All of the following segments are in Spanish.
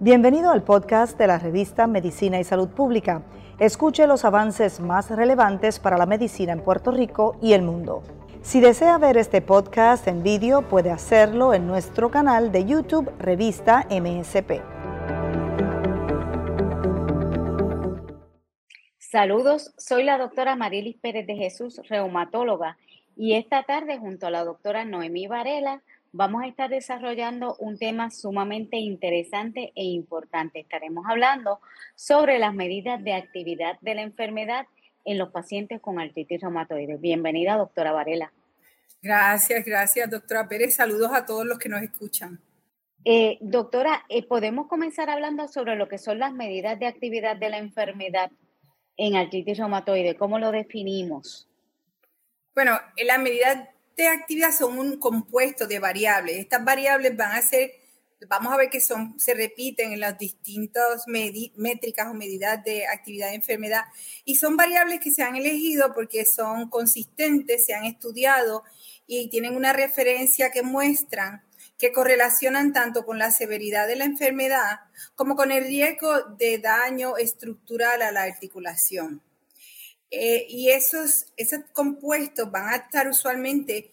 Bienvenido al podcast de la revista Medicina y Salud Pública. Escuche los avances más relevantes para la medicina en Puerto Rico y el mundo. Si desea ver este podcast en vídeo, puede hacerlo en nuestro canal de YouTube Revista MSP. Saludos, soy la doctora Marilis Pérez de Jesús, reumatóloga, y esta tarde junto a la doctora Noemí Varela vamos a estar desarrollando un tema sumamente interesante e importante. Estaremos hablando sobre las medidas de actividad de la enfermedad en los pacientes con artritis reumatoide. Bienvenida, doctora Varela. Gracias, gracias, doctora Pérez. Saludos a todos los que nos escuchan. Eh, doctora, eh, ¿podemos comenzar hablando sobre lo que son las medidas de actividad de la enfermedad en artritis reumatoide? ¿Cómo lo definimos? Bueno, las medidas de actividad son un compuesto de variables. Estas variables van a ser, vamos a ver que son, se repiten en las distintas métricas o medidas de actividad de enfermedad y son variables que se han elegido porque son consistentes, se han estudiado y tienen una referencia que muestran que correlacionan tanto con la severidad de la enfermedad como con el riesgo de daño estructural a la articulación. Eh, y esos, esos compuestos van a estar usualmente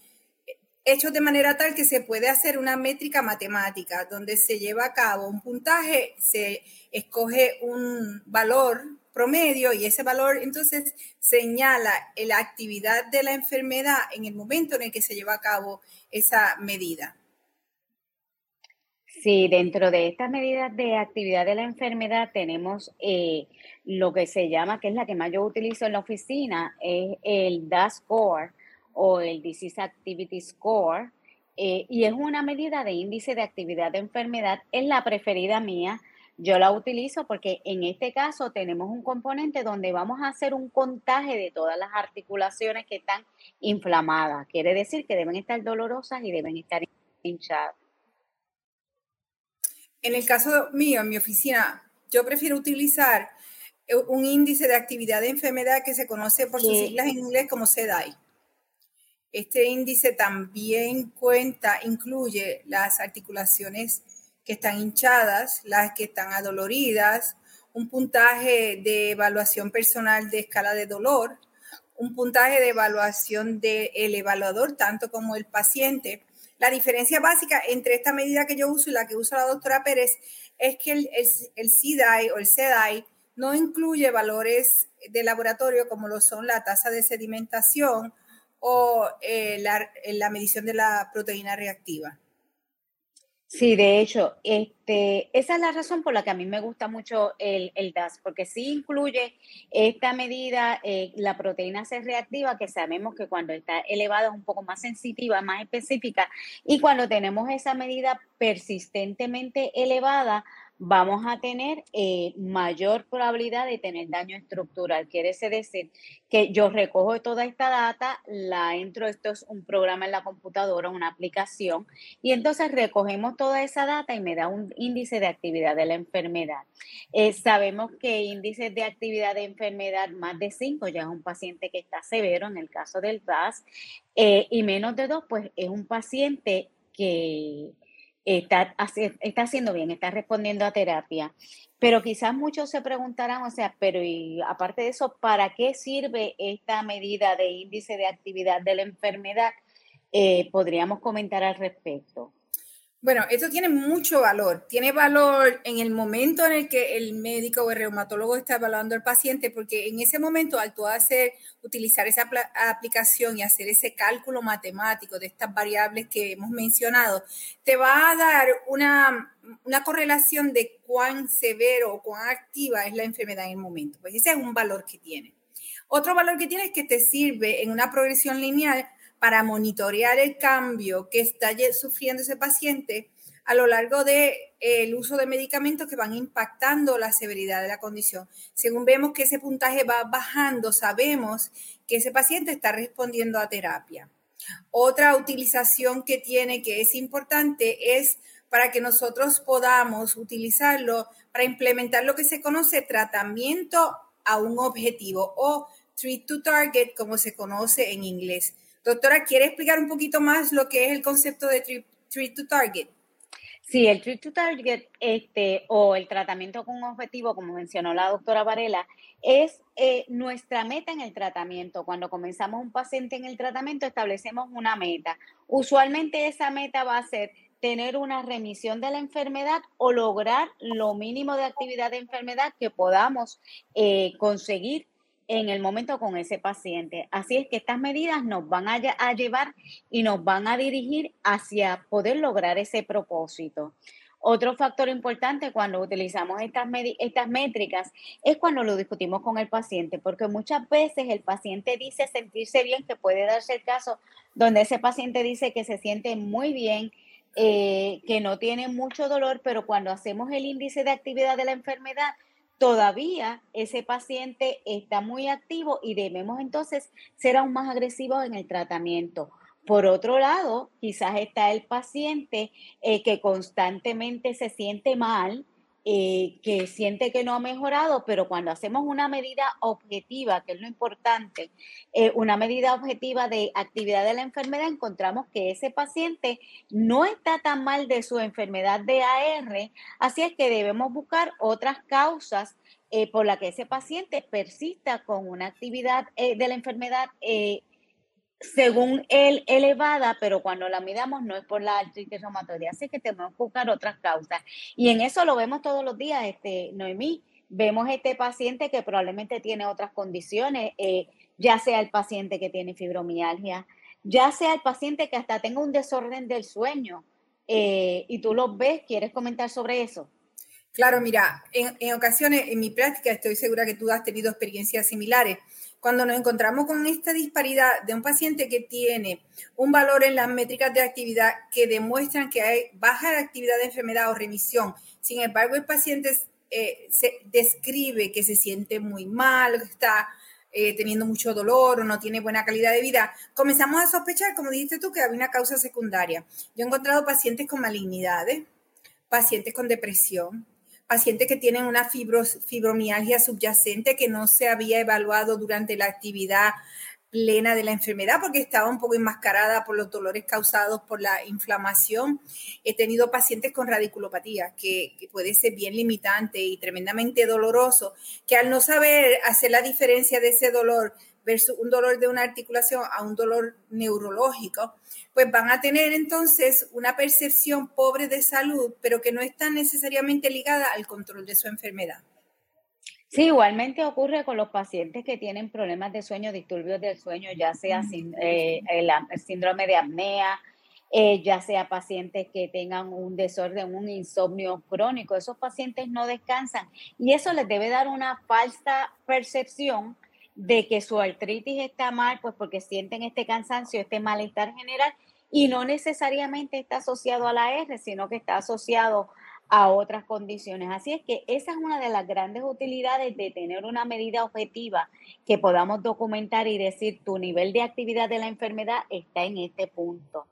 hechos de manera tal que se puede hacer una métrica matemática donde se lleva a cabo un puntaje, se escoge un valor promedio y ese valor entonces señala la actividad de la enfermedad en el momento en el que se lleva a cabo esa medida. Sí, dentro de estas medidas de actividad de la enfermedad tenemos eh, lo que se llama, que es la que más yo utilizo en la oficina, es el DAS Score o el Disease Activity Score, eh, y es una medida de índice de actividad de enfermedad, es la preferida mía. Yo la utilizo porque en este caso tenemos un componente donde vamos a hacer un contaje de todas las articulaciones que están inflamadas. Quiere decir que deben estar dolorosas y deben estar hinchadas. En el caso mío, en mi oficina, yo prefiero utilizar eh, un índice de actividad de enfermedad que se conoce por sus siglas en inglés como CEDAI. Este índice también cuenta, incluye las articulaciones que están hinchadas, las que están adoloridas, un puntaje de evaluación personal de escala de dolor, un puntaje de evaluación del evaluador, tanto como el paciente, la diferencia básica entre esta medida que yo uso y la que usa la doctora Pérez es que el, el, o el CDI no incluye valores de laboratorio como lo son la tasa de sedimentación o eh, la, la medición de la proteína reactiva. Sí, de hecho, este, esa es la razón por la que a mí me gusta mucho el, DAS, porque sí incluye esta medida, eh, la proteína C reactiva, que sabemos que cuando está elevada es un poco más sensitiva, más específica, y cuando tenemos esa medida persistentemente elevada, vamos a tener eh, mayor probabilidad de tener daño estructural. Quiere decir que yo recojo toda esta data, la entro, esto es un programa en la computadora, una aplicación, y entonces recogemos toda esa data y me da un índice de actividad de la enfermedad. Eh, sabemos que índices de actividad de enfermedad más de 5 ya es un paciente que está severo en el caso del DAS, eh, y menos de 2 pues es un paciente que está, está haciendo bien, está respondiendo a terapia. Pero quizás muchos se preguntarán, o sea, pero y aparte de eso, ¿para qué sirve esta medida de índice de actividad de la enfermedad? Eh, podríamos comentar al respecto. Bueno, esto tiene mucho valor. Tiene valor en el momento en el que el médico o el reumatólogo está evaluando al paciente, porque en ese momento, al tú hacer, utilizar esa aplicación y hacer ese cálculo matemático de estas variables que hemos mencionado, te va a dar una, una correlación de cuán severo o cuán activa es la enfermedad en el momento. Pues ese es un valor que tiene. Otro valor que tiene es que te sirve en una progresión lineal para monitorear el cambio que está sufriendo ese paciente a lo largo del de, uso de medicamentos que van impactando la severidad de la condición. Según vemos que ese puntaje va bajando, sabemos que ese paciente está respondiendo a terapia. Otra utilización que tiene que es importante es para que nosotros podamos utilizarlo para implementar lo que se conoce tratamiento a un objetivo o treat to target, como se conoce en inglés Doctora, ¿quiere explicar un poquito más lo que es el concepto de treat to target? Sí, el treat to target este, o el tratamiento con objetivo, como mencionó la doctora Varela, es eh, nuestra meta en el tratamiento. Cuando comenzamos un paciente en el tratamiento, establecemos una meta. Usualmente esa meta va a ser tener una remisión de la enfermedad o lograr lo mínimo de actividad de enfermedad que podamos eh, conseguir en el momento con ese paciente. Así es que estas medidas nos van a, llevar y nos van a dirigir hacia poder lograr ese propósito. Otro factor importante cuando utilizamos estas, estas métricas es cuando lo discutimos con el paciente, porque muchas veces el paciente dice sentirse bien, que puede darse el caso donde ese paciente dice que se siente muy bien, eh, que no tiene mucho dolor, pero cuando hacemos el índice de actividad de la enfermedad, todavía ese paciente está muy activo y debemos entonces ser aún más agresivos en el tratamiento. Por otro lado, quizás está el paciente eh, que constantemente se siente mal, eh, que siente que no ha mejorado, pero cuando hacemos una medida objetiva, que es lo importante, eh, una medida objetiva de actividad de la enfermedad, encontramos que ese paciente no está tan mal de su enfermedad de AR, así es que debemos buscar otras causas eh, por las que ese paciente persista con una actividad de la enfermedad según él elevada, pero cuando la midamos no es por la artritis reumatoidea, así que tenemos que buscar otras causas. Y en eso lo vemos todos los días, este, Noemí, vemos este paciente que probablemente tiene otras condiciones, eh, ya sea el paciente que tiene fibromialgia, ya sea el paciente que hasta tenga un desorden del sueño, eh, y tú lo ves, ¿quieres comentar sobre eso? Claro, mira, en, ocasiones en mi práctica estoy segura que tú has tenido experiencias similares cuando nos encontramos con esta disparidad de un paciente que tiene un valor en las métricas de actividad que demuestran que hay baja actividad de enfermedad o remisión, sin embargo el paciente eh, se describe que se siente muy mal, está eh, teniendo mucho dolor o no tiene buena calidad de vida, comenzamos a sospechar, como dijiste tú, que había una causa secundaria. Yo he encontrado pacientes con malignidades, pacientes con depresión, pacientes que tienen una fibromialgia subyacente que no se había evaluado durante la actividad plena de la enfermedad porque estaba un poco enmascarada por los dolores causados por la inflamación. He tenido pacientes con radiculopatía, que, que, puede ser bien limitante y tremendamente doloroso, que al no saber hacer la diferencia de ese dolor versus un dolor de una articulación a un dolor neurológico, pues van a tener entonces una percepción pobre de salud, pero que no está necesariamente ligada al control de su enfermedad. Sí, igualmente ocurre con los pacientes que tienen problemas de sueño, disturbios del sueño, ya sea sin, eh, el, síndrome de apnea, eh, ya sea pacientes que tengan un desorden, un insomnio crónico. Esos pacientes no descansan y eso les debe dar una falsa percepción de que su artritis está mal, pues porque sienten este cansancio, este malestar general y no necesariamente está asociado a la R, sino que está asociado a otras condiciones. Así es que esa es una de las grandes utilidades de tener una medida objetiva que podamos documentar y decir tu nivel de actividad de la enfermedad está en este punto.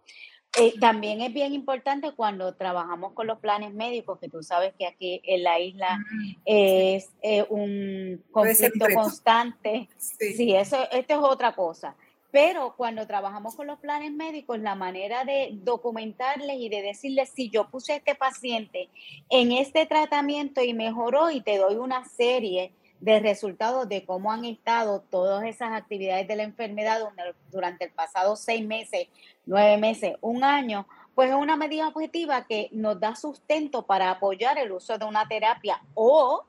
Eh, también es bien importante cuando trabajamos con los planes médicos, que tú sabes que aquí en la isla es eh, un conflicto constante. Sí. eso, esto es otra cosa. Pero cuando trabajamos con los planes médicos, la manera de documentarles y de decirles, si yo puse a este paciente en este tratamiento y mejoró y te doy una serie de resultados de cómo han estado todas esas actividades de la enfermedad durante el pasado seis meses, nueve meses, un año, pues es una medida objetiva que nos da sustento para apoyar el uso de una terapia o,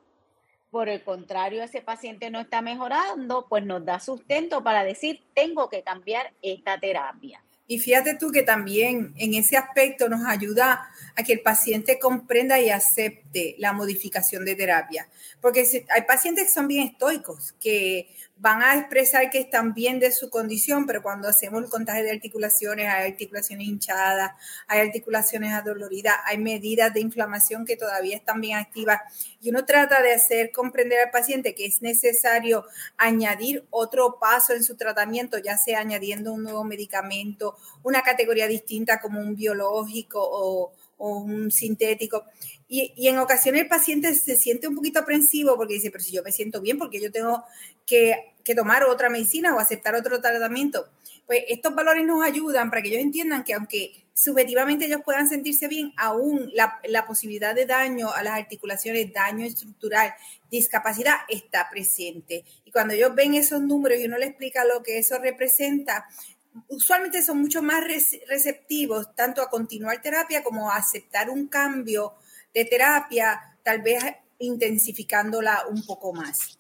por el contrario, ese paciente no está mejorando, pues nos da sustento para decir, tengo que cambiar esta terapia. Y fíjate tú que también en ese aspecto nos ayuda a que el paciente comprenda y acepte la modificación de terapia. Porque hay pacientes que son bien estoicos, que van a expresar que están bien de su condición, pero cuando hacemos el contagio de articulaciones, hay articulaciones hinchadas, hay articulaciones adoloridas, hay medidas de inflamación que todavía están bien activas. Y uno trata de hacer comprender al paciente que es necesario añadir otro paso en su tratamiento, ya sea añadiendo un nuevo medicamento, una categoría distinta como un biológico o o un sintético. Y, y, en ocasiones el paciente se siente un poquito aprensivo porque dice, pero si yo me siento bien, porque yo tengo que, que tomar otra medicina o aceptar otro tratamiento. Pues estos valores nos ayudan para que ellos entiendan que aunque subjetivamente ellos puedan sentirse bien, aún la, la, posibilidad de daño a las articulaciones, daño estructural, discapacidad está presente. Y cuando ellos ven esos números y uno les explica lo que eso representa, usualmente son mucho más receptivos tanto a continuar terapia como a aceptar un cambio de terapia, tal vez intensificándola un poco más.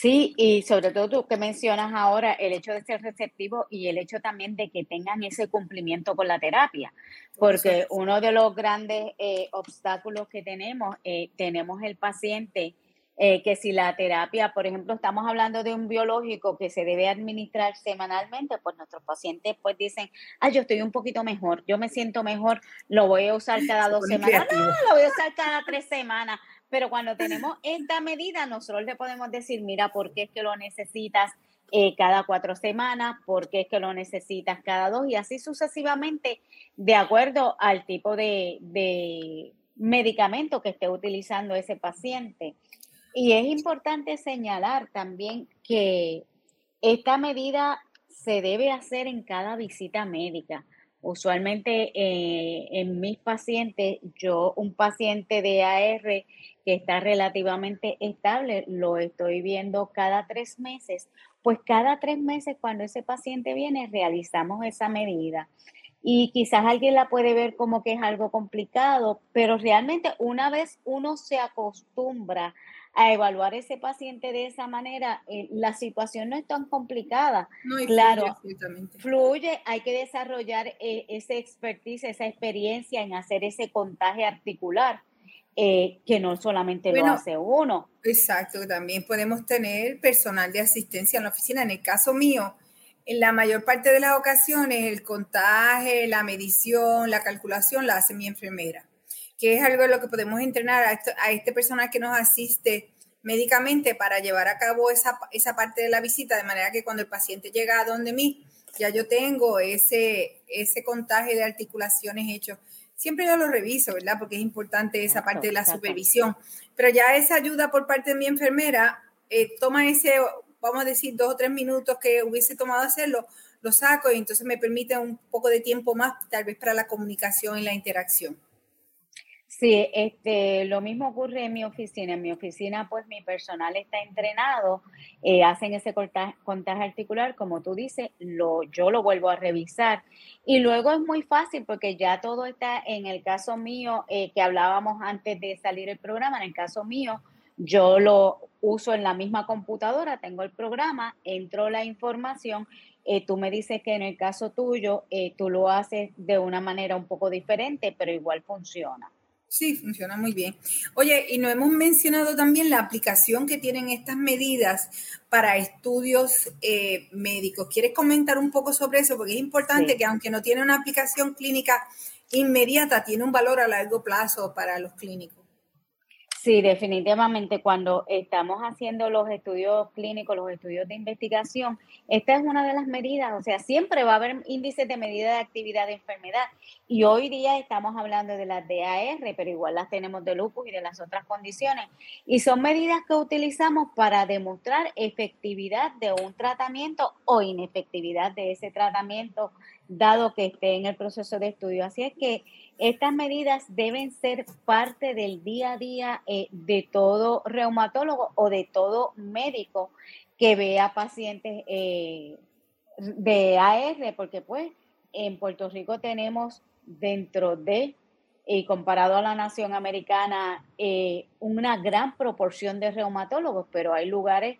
Sí, y sobre todo tú que mencionas ahora el hecho de ser receptivo y el hecho también de que tengan ese cumplimiento con la terapia, porque uno de los grandes eh, obstáculos que tenemos, eh, tenemos el paciente eh, que si la terapia, por ejemplo, estamos hablando de un biológico que se debe administrar semanalmente, pues nuestros pacientes pues dicen, ah, yo estoy un poquito mejor, yo me siento mejor, lo voy a usar cada dos semanas, no, lo voy a usar cada tres semanas, pero cuando tenemos esta medida, nosotros le podemos decir, mira, ¿por qué es que lo necesitas? Eh, cada cuatro semanas, por qué es que lo necesitas cada dos y así sucesivamente, de acuerdo al tipo de, de medicamento que esté utilizando ese paciente. Y es importante señalar también que esta medida se debe hacer en cada visita médica. Usualmente eh, en mis pacientes, yo, un paciente de AR que está relativamente estable, lo estoy viendo cada tres meses. Pues cada tres meses cuando ese paciente viene, realizamos esa medida. Y quizás alguien la puede ver como que es algo complicado, pero realmente una vez uno se acostumbra a evaluar ese paciente de esa manera, eh, la situación no es tan complicada. claro, fluye, hay que desarrollar eh, ese expertise, esa experiencia en hacer ese contagio articular. Eh, que no solamente lo hace uno. Exacto, también podemos tener personal de asistencia en la oficina. En el caso mío, en la mayor parte de las ocasiones, el contagio, la medición, la calculación la hace mi enfermera que es algo de lo que podemos entrenar a, a este personal que nos asiste médicamente para llevar a cabo esa, esa parte de la visita, de manera que cuando el paciente llega a donde mí, ya yo tengo ese, ese contagio de articulaciones hecho. Siempre yo lo reviso, ¿verdad? Porque es importante esa parte de la supervisión. Pero ya esa ayuda por parte de mi enfermera, eh, toma ese, vamos a decir, dos o tres minutos que hubiese tomado hacerlo, lo saco y entonces me permite un poco de tiempo más, tal vez para la comunicación y la interacción. Sí, este, lo mismo ocurre en mi oficina. En mi oficina, pues mi personal está entrenado, eh, hacen ese contaje, articular, como tú dices, lo, yo lo vuelvo a revisar. Y luego es muy fácil porque ya todo está, en el caso mío, eh, que hablábamos antes de salir el programa, en el caso mío, yo lo uso en la misma computadora, tengo el programa, entro la información, eh, tú me dices que en el caso tuyo, tú lo haces de una manera un poco diferente, pero igual funciona. Sí, funciona muy bien. Oye, y no hemos mencionado también la aplicación que tienen estas medidas para estudios eh, médicos. ¿Quieres comentar un poco sobre eso? Porque es importante que aunque no tiene una aplicación clínica inmediata, tiene un valor a largo plazo para los clínicos. Sí, definitivamente cuando estamos haciendo los estudios clínicos, los estudios de investigación, esta es una de las medidas, o sea, siempre va a haber índices de medida de actividad de enfermedad y hoy día estamos hablando de las DAR, pero igual las tenemos de lupus y de las otras condiciones y son medidas que utilizamos para demostrar efectividad de un tratamiento o inefectividad de ese tratamiento dado que esté en el proceso de estudio. Así es que estas medidas deben ser parte del día a día eh, de todo reumatólogo o de todo médico que vea pacientes eh, de AR, porque pues en Puerto Rico tenemos dentro de, y comparado a la nación americana, eh, una gran proporción de reumatólogos, pero hay lugares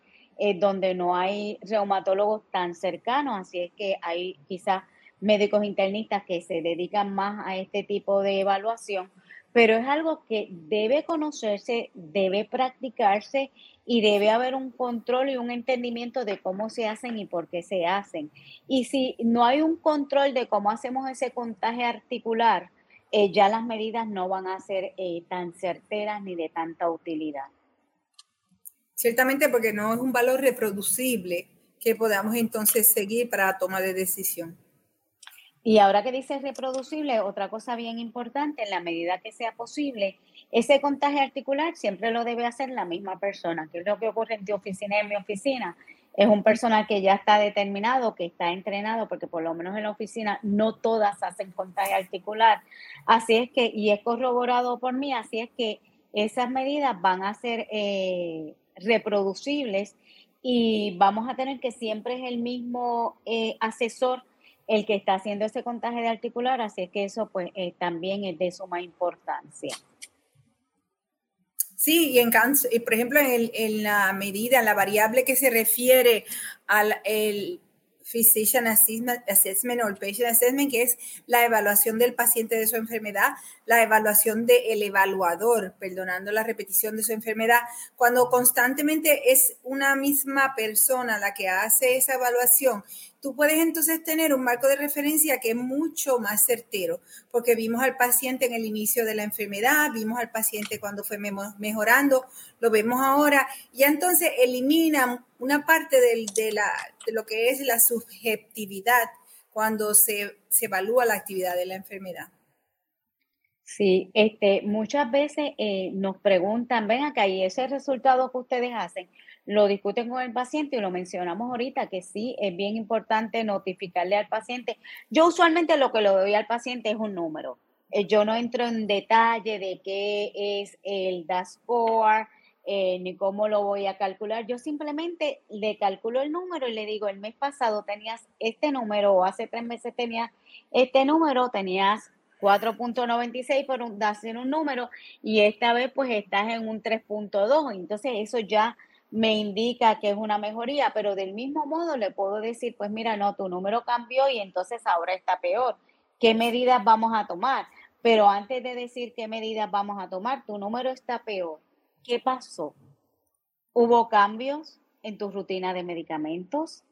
donde no hay reumatólogos tan cercanos, así es que hay quizás médicos internistas que se dedican más a este tipo de evaluación, pero es algo que debe conocerse, debe practicarse y debe haber un control y un entendimiento de cómo se hacen y por qué se hacen. Y si no hay un control de cómo hacemos ese contagio articular, eh, ya las medidas no van a ser eh, tan certeras ni de tanta utilidad. Ciertamente porque no es un valor reproducible que podamos entonces seguir para la toma de decisión. Y ahora que dice reproducible, otra cosa bien importante, en la medida que sea posible, ese contagio articular siempre lo debe hacer la misma persona, que es lo que ocurre en tu oficina y en mi oficina. Es un personal que ya está determinado, que está entrenado, porque por lo menos en la oficina no todas hacen contagio articular. Así es que, y es corroborado por mí, así es que esas medidas van a ser eh, reproducibles y vamos a tener que siempre es el mismo eh, asesor el que está haciendo ese contagio de articular, así que eso pues eh, también es de suma importancia. Sí, y, en, por ejemplo, en, en, la medida, en la variable que se refiere al Physician Assessment o Patient Assessment, que es la evaluación del paciente de su enfermedad, la evaluación del evaluador, perdonando la repetición de su enfermedad, cuando constantemente es una misma persona la que hace esa evaluación tú puedes entonces tener un marco de referencia que es mucho más certero, porque vimos al paciente en el inicio de la enfermedad, vimos al paciente cuando fue mejorando, lo vemos ahora, y entonces elimina una parte de, lo que es la subjetividad cuando se, evalúa la actividad de la enfermedad. Sí, este, muchas veces eh, nos preguntan, ven acá, y ese resultado que ustedes hacen, lo discuten con el paciente y lo mencionamos ahorita, que sí es bien importante notificarle al paciente. Yo usualmente lo que le doy al paciente es un número. Eh, yo no entro en detalle de qué es el DASCOR, eh, ni cómo lo voy a calcular. Yo simplemente le calculo el número y le digo, el mes pasado tenías este número o hace tres meses tenías este número, tenías 4.96 por un, en un número y esta vez pues estás en un 3.2. Entonces eso ya me indica que es una mejoría, pero del mismo modo le puedo decir, pues mira, no, tu número cambió y entonces ahora está peor. ¿Qué medidas vamos a tomar? Pero antes de decir qué medidas vamos a tomar, tu número está peor. ¿Qué pasó? ¿Hubo cambios en tu rutina de medicamentos?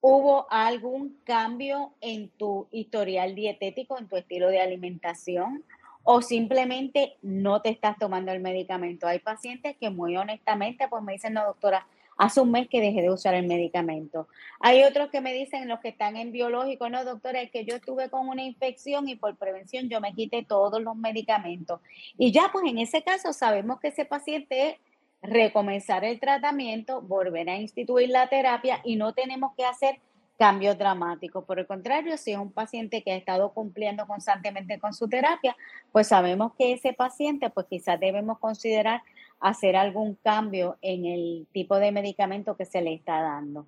¿Hubo algún cambio en tu historial dietético, en tu estilo de alimentación? O simplemente no te estás tomando el medicamento. Hay pacientes que muy honestamente pues me dicen, no doctora, hace un mes que dejé de usar el medicamento. Hay otros que me dicen, los que están en biológico, no doctora, es que yo estuve con una infección y por prevención yo me quité todos los medicamentos. Y ya pues en ese caso sabemos que ese paciente recomenzar el tratamiento, volver a instituir la terapia y no tenemos que hacer cambios dramáticos. Por el contrario, si es un paciente que ha estado cumpliendo constantemente con su terapia, pues sabemos que ese paciente, pues quizás debemos considerar hacer algún cambio en el tipo de medicamento que se le está dando.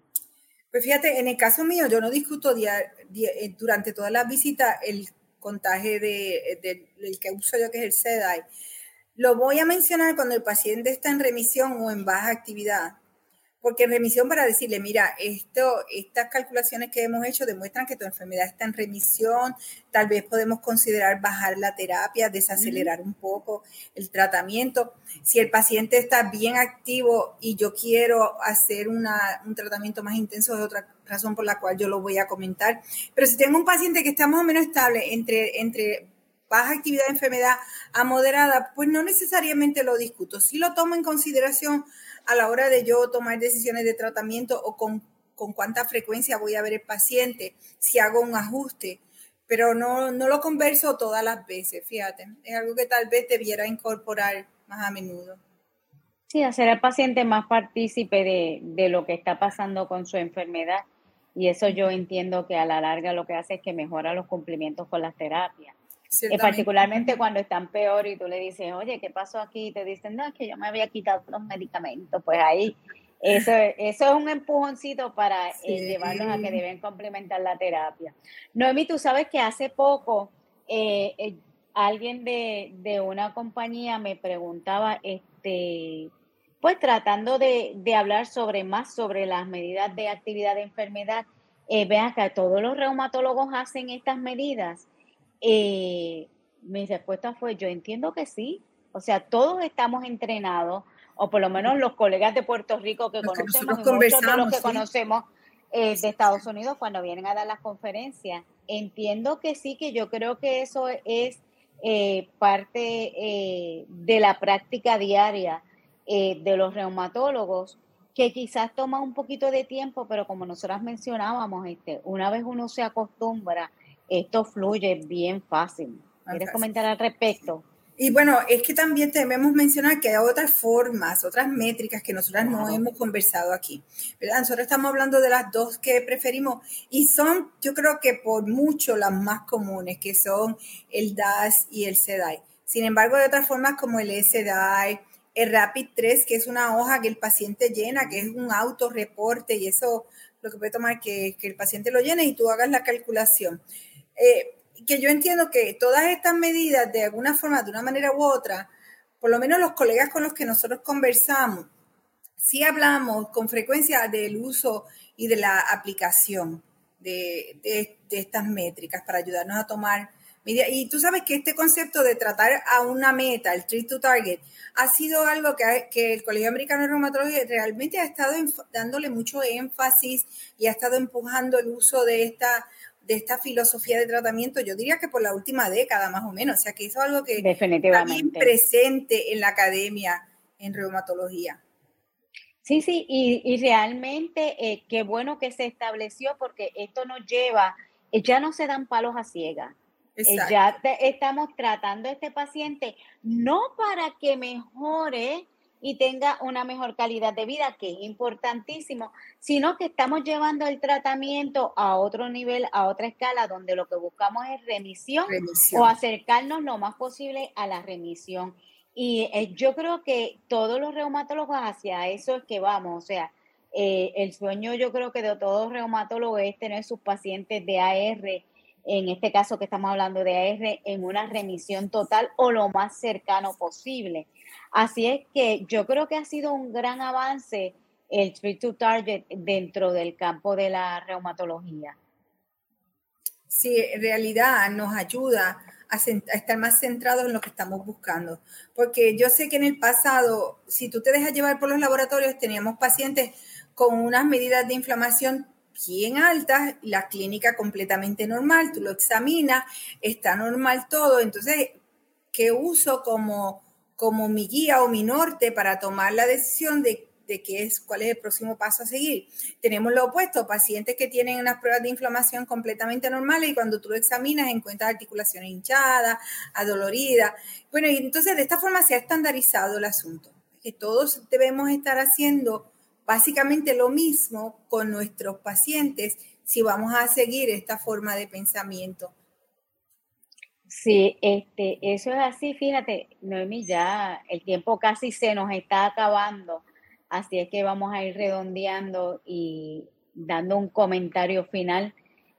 Pues fíjate, en el caso mío, yo no discuto eh, durante todas las visitas el contagio de, del que uso yo, que es el SEDAI. Lo voy a mencionar cuando el paciente está en remisión o en baja actividad porque en remisión para decirle, mira, esto, estas calculaciones que hemos hecho demuestran que tu enfermedad está en remisión, tal vez podemos considerar bajar la terapia, desacelerar un poco el tratamiento. Si el paciente está bien activo y yo quiero hacer un tratamiento más intenso, es otra razón por la cual yo lo voy a comentar. Pero si tengo un paciente que está más o menos estable entre, entre baja actividad de enfermedad a moderada, pues no necesariamente lo discuto. Si lo tomo en consideración a la hora de yo tomar decisiones de tratamiento o con, cuánta frecuencia voy a ver el paciente, si hago un ajuste, pero no, no lo converso todas las veces, fíjate, es algo que tal vez debiera incorporar más a menudo. Sí, hacer al paciente más partícipe de, de lo que está pasando con su enfermedad y eso yo entiendo que a la larga lo que hace es que mejora los cumplimientos con las terapias. Eh, particularmente cuando están peor y tú le dices, oye, ¿qué pasó aquí? Y te dicen, no, es que yo me había quitado los medicamentos. Pues ahí, eso, eso es un empujoncito para eh, llevarlos a que deben complementar la terapia. Noemi, tú sabes que hace poco eh, alguien de, de, una compañía me preguntaba, este, pues tratando de, de, hablar sobre más sobre las medidas de actividad de enfermedad. vean que todos los reumatólogos hacen estas medidas. Eh, mi respuesta fue, yo entiendo que sí. O sea, todos estamos entrenados, o por lo menos los colegas de Puerto Rico que conocemos, y muchos de los que conocemos eh, de Estados Unidos cuando vienen a dar las conferencias. Entiendo que sí, que yo creo que eso es eh, parte eh, de la práctica diaria de los reumatólogos, que quizás toma un poquito de tiempo, pero como nosotras mencionábamos, este, una vez uno se acostumbra esto fluye bien fácil. ¿Quieres comentar al respecto? Y bueno, es que también debemos mencionar que hay otras formas, otras métricas que nosotras no hemos conversado aquí. ¿verdad? Nosotros estamos hablando de las dos que preferimos y son, yo creo que por mucho las más comunes, que son el DAS y el SEDAI. Sin embargo, hay otras formas como el SEDAI, el Rapid 3, que es una hoja que el paciente llena, que es un autorreporte y eso lo que puede tomar que, que el paciente lo llene y tú hagas la calculación. Eh, que yo entiendo que todas estas medidas, de alguna forma, de una manera u otra, por lo menos los colegas con los que nosotros conversamos, sí hablamos con frecuencia del uso y de la aplicación de, de, estas métricas para ayudarnos a tomar medidas. Y tú sabes que este concepto de tratar a una meta, el treat to target, ha sido algo que, que el Colegio Americano de Reumatología realmente ha estado dándole mucho énfasis y ha estado empujando el uso de esta de esta filosofía de tratamiento, yo diría que por la última década más o menos, o sea que eso es algo que está bien presente en la academia en reumatología. Sí, sí, y, realmente eh, qué bueno que se estableció porque esto nos lleva, eh, ya no se dan palos a ciegas. Eh, ya estamos tratando a este paciente no para que mejore y tenga una mejor calidad de vida, que es importantísimo, sino que estamos llevando el tratamiento a otro nivel, a otra escala, donde lo que buscamos es remisión, o acercarnos lo más posible a la remisión. Y eh, yo creo que todos los reumatólogos hacia eso es que vamos, o sea, eh, el sueño yo creo que de todos reumatólogos es tener sus pacientes de AR, en este caso que estamos hablando de AR, en una remisión total o lo más cercano posible. Así es que yo creo que ha sido un gran avance el Treat to Target dentro del campo de la reumatología. Sí, en realidad nos ayuda a, estar más centrados en lo que estamos buscando. Porque yo sé que en el pasado, si tú te dejas llevar por los laboratorios, teníamos pacientes con unas medidas de inflamación bien altas, la clínica completamente normal, tú lo examinas, está normal todo, entonces, ¿qué uso como como mi guía o mi norte para tomar la decisión de, qué es, cuál es el próximo paso a seguir. Tenemos lo opuesto, pacientes que tienen unas pruebas de inflamación completamente normales y cuando tú lo examinas encuentras articulaciones hinchadas, adoloridas. Bueno, y entonces de esta forma se ha estandarizado el asunto, que todos debemos estar haciendo básicamente lo mismo con nuestros pacientes si vamos a seguir esta forma de pensamiento. Sí, este, eso es así, fíjate, Noemi, ya el tiempo casi se nos está acabando, así es que vamos a ir redondeando y dando un comentario final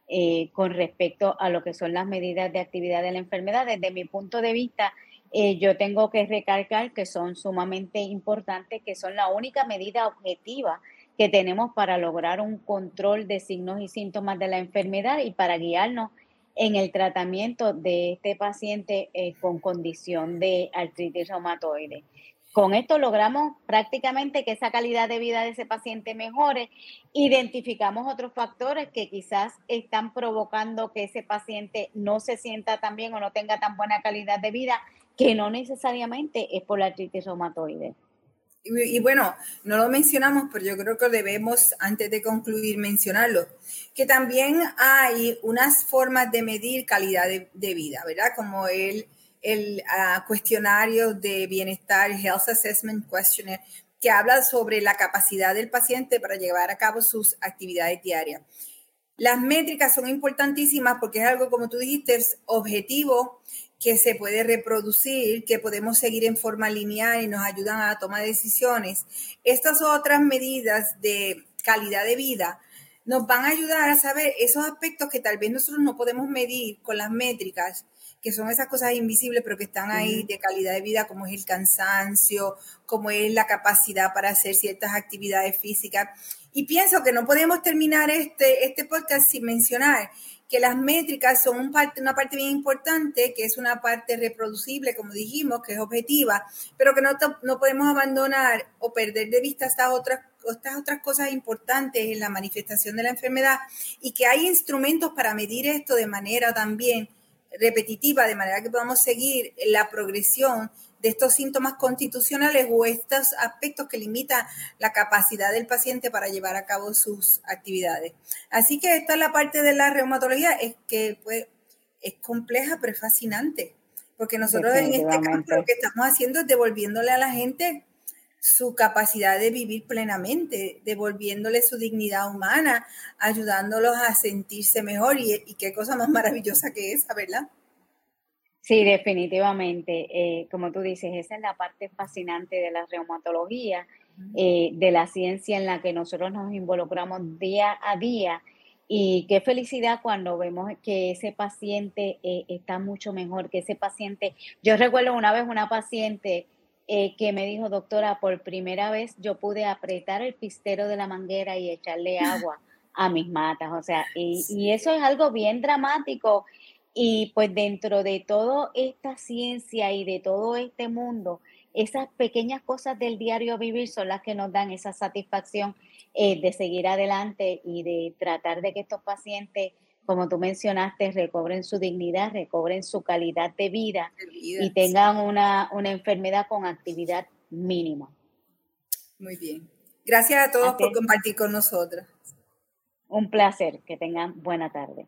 eh, con respecto a lo que son las medidas de actividad de la enfermedad. Desde mi punto de vista, eh, yo tengo que recalcar que son sumamente importantes, que son la única medida objetiva que tenemos para lograr un control de signos y síntomas de la enfermedad y para guiarnos en el tratamiento de este paciente eh, con condición de artritis reumatoide. Con esto logramos prácticamente que esa calidad de vida de ese paciente mejore. Identificamos otros factores que quizás están provocando que ese paciente no se sienta tan bien o no tenga tan buena calidad de vida, que no necesariamente es por la artritis reumatoide. Y, bueno, no lo mencionamos, pero yo creo que debemos, antes de concluir, mencionarlo, que también hay unas formas de medir calidad de, vida, ¿verdad? Como el, el ah, cuestionario de bienestar, Health Assessment Questionnaire, que habla sobre la capacidad del paciente para llevar a cabo sus actividades diarias. Las métricas son importantísimas porque es algo, como tú dijiste, es objetivo que se puede reproducir, que podemos seguir en forma lineal y nos ayudan a tomar decisiones. Estas otras medidas de calidad de vida nos van a ayudar a saber esos aspectos que tal vez nosotros no podemos medir con las métricas, que son esas cosas invisibles, pero que están ahí de calidad de vida, como es el cansancio, como es la capacidad para hacer ciertas actividades físicas. Y pienso que no podemos terminar este, este podcast sin mencionar que las métricas son un parte, una parte bien importante, que es una parte reproducible, como dijimos, que es objetiva, pero que no, no podemos abandonar o perder de vista estas otras, estas otras cosas importantes en la manifestación de la enfermedad y que hay instrumentos para medir esto de manera también repetitiva, de manera que podamos seguir la progresión de estos síntomas constitucionales o estos aspectos que limitan la capacidad del paciente para llevar a cabo sus actividades. Así que esta es la parte de la reumatología, es que pues, es compleja, pero es fascinante. Porque nosotros en este caso lo que estamos haciendo es devolviéndole a la gente su capacidad de vivir plenamente, devolviéndole su dignidad humana, ayudándolos a sentirse mejor y, y qué cosa más maravillosa que esa, ¿verdad? Sí, definitivamente. Eh, como tú dices, esa es la parte fascinante de la reumatología, eh, de la ciencia en la que nosotros nos involucramos día a día. Y qué felicidad cuando vemos que ese paciente eh, está mucho mejor, que ese paciente, yo recuerdo una vez una paciente que me dijo, doctora, por primera vez yo pude apretar el pistero de la manguera y echarle agua a mis matas. O sea, y, y eso es algo bien dramático y pues dentro de toda esta ciencia y de todo este mundo, esas pequeñas cosas del diario vivir son las que nos dan esa satisfacción eh, de seguir adelante y de tratar de que estos pacientes, como tú mencionaste, recobren su dignidad, recobren su calidad de vida, y tengan una, enfermedad con actividad mínima. Muy bien. Gracias a todos por compartir con nosotros. Un placer. Que tengan buena tarde.